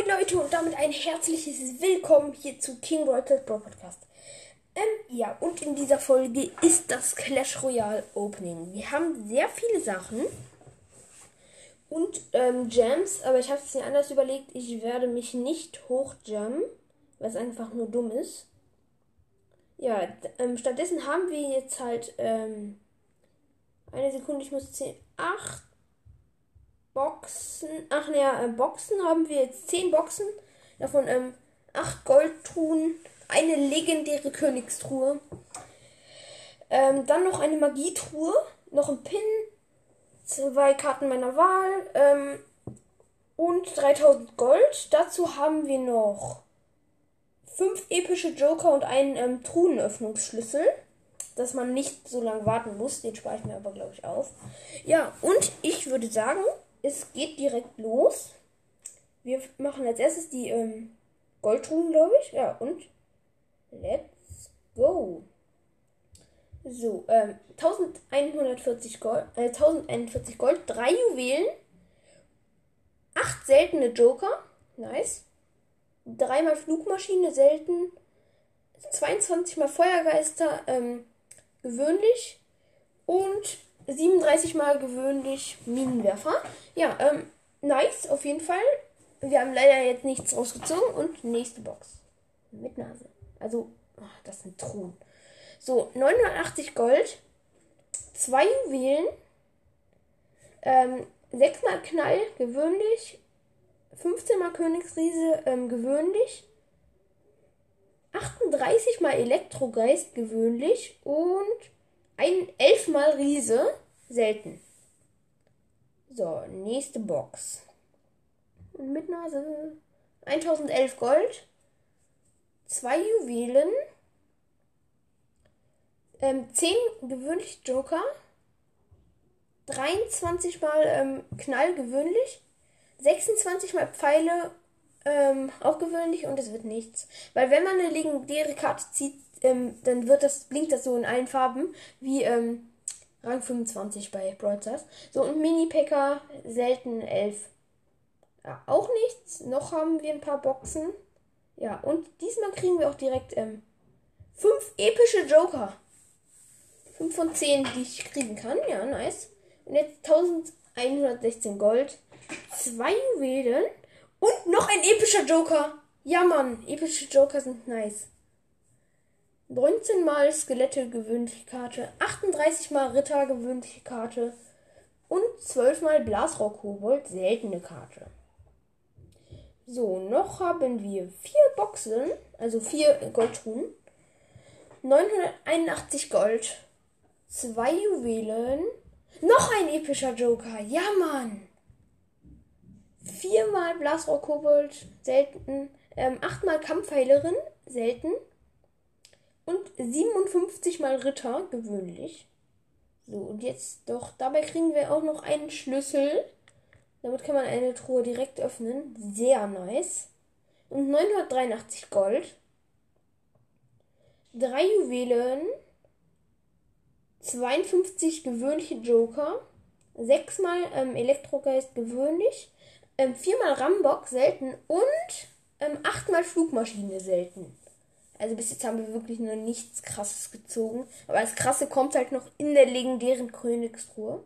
Moin Leute und damit ein herzliches Willkommen hier zu King Roy Pro Podcast. Ähm, ja, und in dieser Folge ist das Clash Royale Opening. Wir haben sehr viele Sachen und ähm, Gems, aber ich habe es mir anders überlegt. Ich werde mich nicht hochjammen, weil es einfach nur dumm ist. Ja, ähm, stattdessen haben wir jetzt halt ähm, eine Sekunde, ich muss 10, 8 Boxen. Ach naja, äh, Boxen haben wir jetzt 10 Boxen. Davon ähm, 8 Goldtruhen, eine legendäre Königstruhe. Ähm, dann noch eine Magietruhe, noch ein Pin, zwei Karten meiner Wahl ähm, und 3000 Gold. Dazu haben wir noch 5 epische Joker und einen ähm, Truhenöffnungsschlüssel dass man nicht so lange warten muss. Den spare ich mir aber, glaube ich, auf. Ja, und ich würde sagen, es geht direkt los. Wir machen als erstes die ähm, Goldtruhen, glaube ich. Ja, und let's go. So, ähm, 1140 Gold, äh, 1041 Gold, 3 Juwelen, 8 seltene Joker, nice, dreimal Flugmaschine selten, 22 mal Feuergeister, ähm, gewöhnlich und 37 mal gewöhnlich Minenwerfer. Ja, ähm, nice, auf jeden Fall. Wir haben leider jetzt nichts rausgezogen und nächste Box. Mit Nase. Also, ach, das sind Truhen. So, 980 Gold, zwei Juwelen, ähm, 6 mal Knall, gewöhnlich, 15 mal Königsriese, ähm, gewöhnlich, 38 mal Elektrogeist, gewöhnlich und ein 11 mal Riese, selten. So, nächste Box. Und mit Nase. 1011 Gold. Zwei Juwelen. Ähm, 10 gewöhnlich Joker. 23 mal ähm, Knall gewöhnlich. 26 mal Pfeile ähm, auch gewöhnlich und es wird nichts. Weil wenn man eine legendäre Karte zieht, ähm, dann wird das, blinkt das so in allen Farben, wie ähm, Rang 25 bei Brawl. So, und Mini-Packer selten 11. Ja, auch nichts. Noch haben wir ein paar Boxen. Ja, und diesmal kriegen wir auch direkt ähm, 5 epische Joker. 5 von 10, die ich kriegen kann. Ja, nice. Und jetzt 1116 Gold. Zwei Juwelen. Und noch ein epischer Joker. Ja, Mann. Epische Joker sind nice. 19 mal Skelette gewöhnliche Karte, 38 mal Ritter gewöhnliche Karte und 12 mal Blasrock Kobold seltene Karte. So, noch haben wir vier Boxen, also vier Goldtruhen, 981 Gold, zwei Juwelen, noch ein epischer Joker, ja Mann! Viermal Blasrock Kobold selten, ähm, achtmal Kampfheilerin selten und 57 mal Ritter, gewöhnlich. So, und jetzt doch, dabei kriegen wir auch noch einen Schlüssel. Damit kann man eine Truhe direkt öffnen. Sehr nice. Und 983 Gold. Drei Juwelen. 52 gewöhnliche Joker. Sechsmal ähm, Elektrogeist gewöhnlich. Ähm, viermal Rambock selten. Und ähm, achtmal Flugmaschine selten. Also bis jetzt haben wir wirklich noch nichts krasses gezogen. Aber das krasse kommt halt noch in der legendären Königstruhe.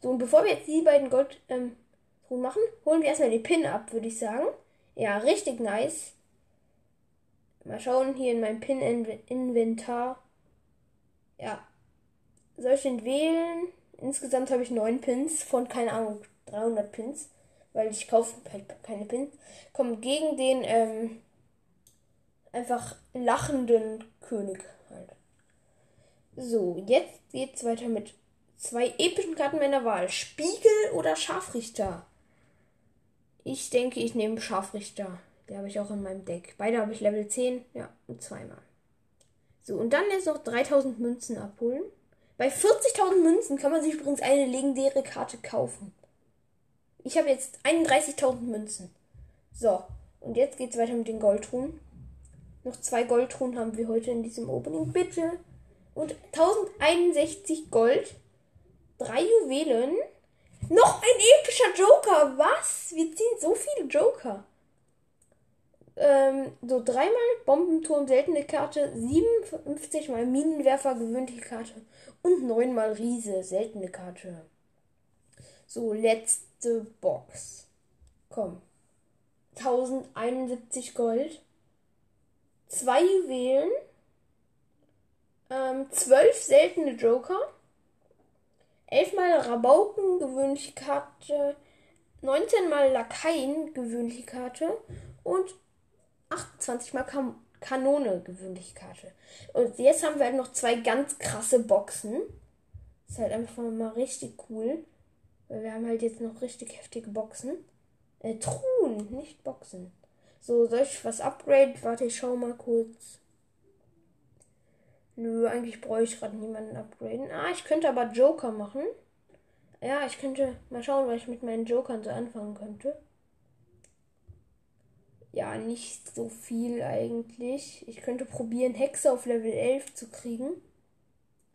So, und bevor wir jetzt die beiden Gold ähm, machen, holen wir erstmal den Pin ab, würde ich sagen. Ja, richtig nice. Mal schauen hier in meinem Pin-Inventar. Ja. Soll ich den wählen? Insgesamt habe ich neun Pins von, keine Ahnung, 300 Pins. Weil ich kaufe halt keine Pins. Kommt gegen den, ähm, einfach lachenden König halt. So, jetzt geht's weiter mit zwei epischen Karten meiner Wahl. Spiegel oder Scharfrichter? Ich denke, ich nehme Scharfrichter. Der habe ich auch in meinem Deck. Beide habe ich Level 10. Ja, und zweimal. So, und dann jetzt noch 3000 Münzen abholen. Bei 40.000 Münzen kann man sich übrigens eine legendäre Karte kaufen. Ich habe jetzt 31.000 Münzen. So, und jetzt geht's weiter mit den Goldtruhen. Noch zwei Goldtruhen haben wir heute in diesem Opening. Bitte. Und 1061 Gold. Drei Juwelen. Noch ein epischer Joker. Was? Wir ziehen so viele Joker. Ähm, so dreimal Bombenturm, seltene Karte, 57 mal Minenwerfer, gewöhnliche Karte und neunmal Riese, seltene Karte. So, letzte Box. Komm. 1071 Gold. Zwei Juwelen. Ähm, 12 seltene Joker. 11 mal Rabauken, gewöhnliche Karte. 19 mal Lakaien, gewöhnliche Karte. Und 28 mal kan Kanone, gewöhnliche Karte. Und jetzt haben wir halt noch zwei ganz krasse Boxen. Ist halt einfach mal richtig cool. Weil wir haben halt jetzt noch richtig heftige Boxen. Äh, Truhen, nicht Boxen. So, soll ich was upgraden? Warte, ich schau mal kurz. Nö, eigentlich brauche ich gerade niemanden upgraden. Ah, ich könnte aber Joker machen. Ja, ich könnte mal schauen, was ich mit meinen Jokern so anfangen könnte. Ja, nicht so viel eigentlich. Ich könnte probieren, Hexe auf Level 11 zu kriegen.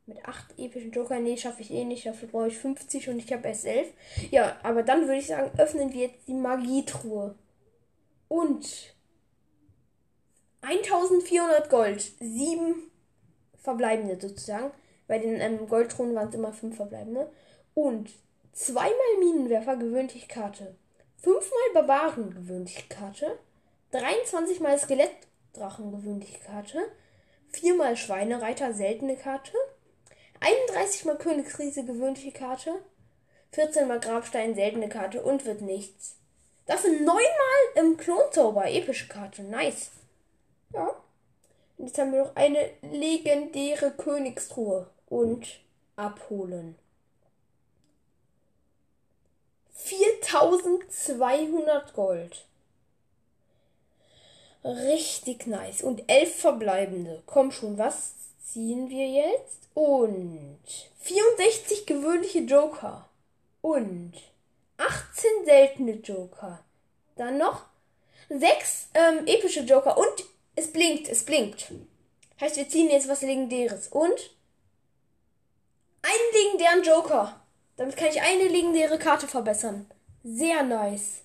Mit 8 epischen Joker. Nee, schaffe ich eh nicht. Dafür brauche ich 50 und ich habe erst 11. Ja, aber dann würde ich sagen, öffnen wir jetzt die Magietruhe. Und 1400 Gold. 7 verbleibende sozusagen. Bei den ähm, Goldthronen waren es immer 5 verbleibende. Und zweimal Minenwerfer, gewöhnliche Karte. Fünfmal Barbaren, gewöhnliche Karte. 23 mal Skelettdrachen, gewöhnliche Karte. Viermal Schweinereiter, seltene Karte. 31 mal Königsriese, gewöhnliche Karte. 14 mal Grabstein, seltene Karte und wird nichts. Dafür neunmal im Klonzauber, epische Karte, nice. Ja. Und jetzt haben wir noch eine legendäre Königstruhe und abholen. 4200 Gold. Richtig nice. Und elf verbleibende. Komm schon, was ziehen wir jetzt? Und 64 gewöhnliche Joker. Und 18 seltene Joker. Dann noch 6 ähm, epische Joker. Und es blinkt, es blinkt. Heißt, wir ziehen jetzt was Legendäres. Und einen legendären Joker. Damit kann ich eine legendäre Karte verbessern. Sehr nice.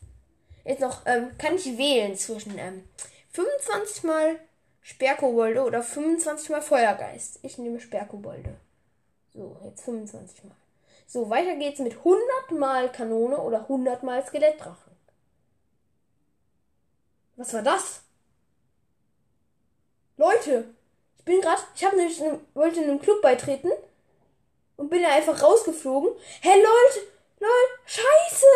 Jetzt noch, ähm, kann ich wählen zwischen ähm, 25 mal Sperrkobolde oder 25 mal Feuergeist. Ich nehme Sperrkobolde. So, jetzt 25 mal. So, weiter geht's mit 100 mal Kanone oder 100 mal Skelettdrachen. Was war das? Leute, ich bin gerade, ich habe nämlich, wollte in einem Club beitreten und bin da einfach rausgeflogen. Hey Leute, Leute, scheiße!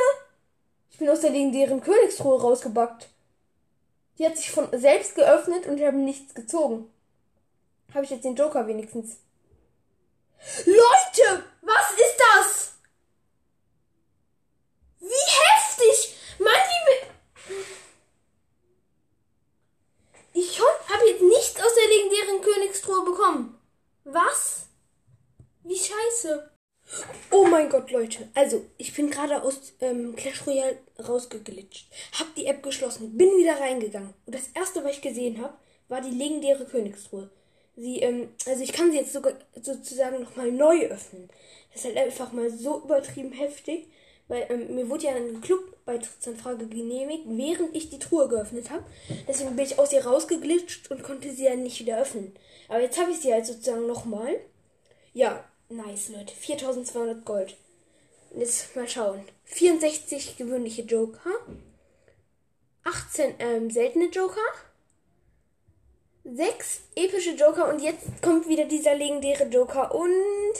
Ich bin aus der legendären Königstruhe rausgebackt. Die hat sich von selbst geöffnet und ich habe nichts gezogen. Habe ich jetzt den Joker wenigstens. Leute, was ist das? Wie heftig! Mann, die Ich habe jetzt nichts aus der legendären Königstruhe bekommen. Was? Wie scheiße. Oh mein Gott, Leute. Also, ich bin gerade aus ähm, Clash Royale rausgeglitscht. Hab die App geschlossen, bin wieder reingegangen. Und das erste, was ich gesehen habe, war die legendäre Königstruhe. Sie, ähm, also ich kann sie jetzt sogar sozusagen nochmal neu öffnen. Das ist halt einfach mal so übertrieben heftig. Weil ähm, mir wurde ja eine Clubbeitrittsanfrage genehmigt, während ich die Truhe geöffnet habe. Deswegen bin ich aus ihr rausgeglitscht und konnte sie dann nicht wieder öffnen. Aber jetzt habe ich sie halt sozusagen nochmal. Ja, Nice, Leute. 4200 Gold. Jetzt mal schauen. 64 gewöhnliche Joker. 18 ähm, seltene Joker. 6 epische Joker. Und jetzt kommt wieder dieser legendäre Joker. Und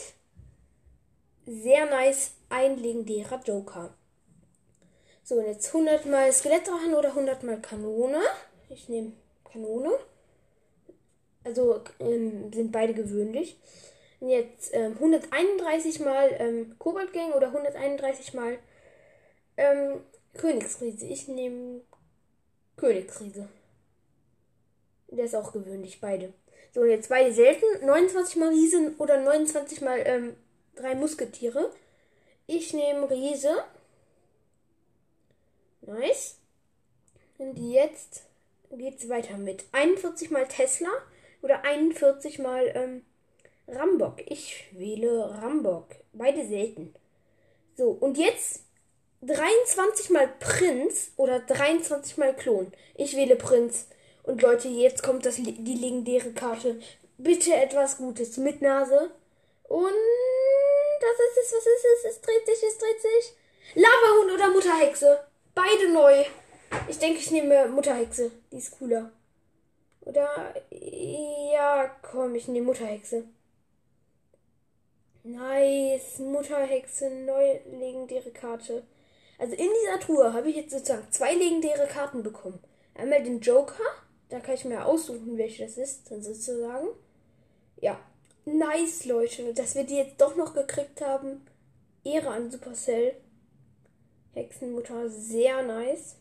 sehr nice. Ein legendärer Joker. So, und jetzt 100 mal Skelettdrachen oder 100 mal Kanone. Ich nehme Kanone. Also ähm, sind beide gewöhnlich jetzt ähm, 131 mal ähm, Koboldgang oder 131 mal ähm, Königsriese. Ich nehme Königsriese. Der ist auch gewöhnlich, beide. So, jetzt beide selten. 29 mal Riesen oder 29 mal ähm, drei Musketiere. Ich nehme Riese. Nice. Und jetzt geht's weiter mit 41 mal Tesla oder 41 mal ähm, Rambock. Ich wähle Rambock. Beide selten. So, und jetzt 23 mal Prinz oder 23 mal Klon. Ich wähle Prinz. Und Leute, jetzt kommt das, die legendäre Karte. Bitte etwas Gutes. Mit Nase. Und das ist es, was ist es? Es dreht sich, es dreht sich. Lavahund oder Mutterhexe. Beide neu. Ich denke, ich nehme Mutterhexe. Die ist cooler. Oder ja, komm, ich nehme Mutterhexe. Nice, Mutterhexe, neue legendäre Karte. Also in dieser Truhe habe ich jetzt sozusagen zwei legendäre Karten bekommen. Einmal den Joker, da kann ich mir aussuchen, welche das ist, dann sozusagen. Ja, nice, Leute, dass wir die jetzt doch noch gekriegt haben. Ehre an Supercell. Hexenmutter, sehr nice.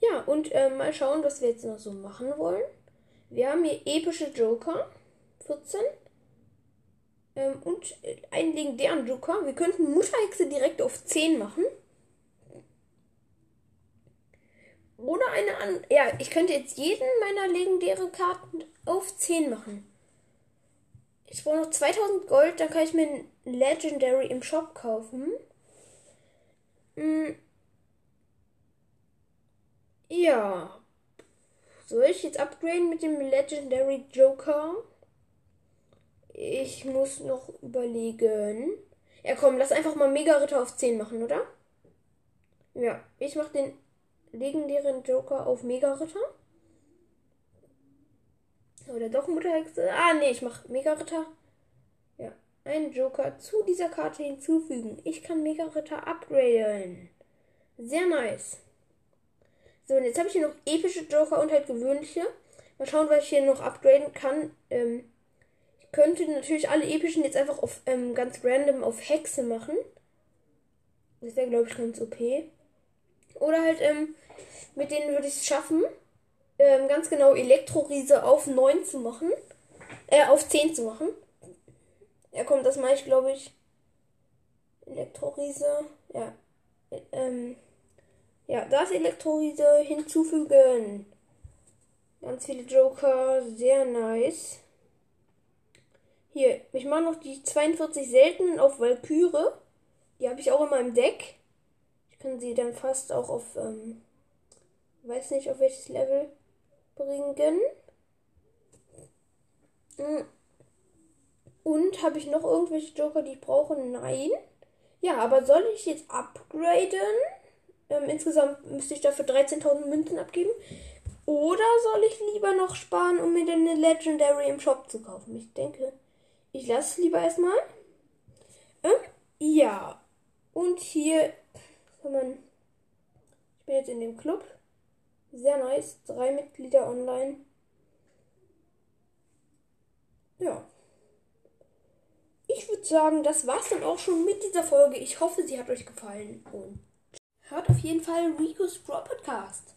Ja, und äh, mal schauen, was wir jetzt noch so machen wollen. Wir haben hier epische Joker. 14. Ähm, und einen legendären Joker. Wir könnten Mutterhexe direkt auf 10 machen. Oder eine an. Ja, ich könnte jetzt jeden meiner legendären Karten auf 10 machen. Ich brauche noch 2000 Gold, dann kann ich mir ein Legendary im Shop kaufen. Hm. Ja. Soll ich jetzt upgraden mit dem Legendary Joker? Ich muss noch überlegen. Ja, komm, lass einfach mal Mega Ritter auf 10 machen, oder? Ja, ich mach den legendären Joker auf Mega Ritter. Oder doch Mutterhexe? Ah, nee, ich mach Mega Ritter. Ja, einen Joker zu dieser Karte hinzufügen. Ich kann Mega Ritter upgraden. Sehr nice. So, und jetzt habe ich hier noch epische Joker und halt gewöhnliche. Mal schauen, was ich hier noch upgraden kann. Ähm, könnte natürlich alle epischen jetzt einfach auf ähm, ganz random auf Hexe machen. Das wäre, glaube ich, ganz OP. Oder halt, ähm, mit denen würde ich es schaffen, ähm, ganz genau Elektroriese auf 9 zu machen. Äh, auf 10 zu machen. Ja, komm, das mache ich, glaube ich. Elektroriese. Ja. Ähm. Ja, das Elektrolyse hinzufügen. Ganz viele Joker, sehr nice. Hier, ich mache noch die 42 seltenen auf Valkyrie. Die habe ich auch in meinem Deck. Ich kann sie dann fast auch auf, ähm, weiß nicht auf welches Level bringen. Hm. Und habe ich noch irgendwelche Joker, die ich brauche? Nein. Ja, aber soll ich jetzt upgraden? Ähm, insgesamt müsste ich dafür 13.000 Münzen abgeben. Oder soll ich lieber noch sparen, um mir dann eine Legendary im Shop zu kaufen? Ich denke, ich lasse es lieber erstmal. Ähm, ja. Und hier kann man. Ich bin jetzt in dem Club. Sehr nice. Drei Mitglieder online. Ja. Ich würde sagen, das war's dann auch schon mit dieser Folge. Ich hoffe, sie hat euch gefallen und Hört auf jeden Fall Rico's Brawl Podcast.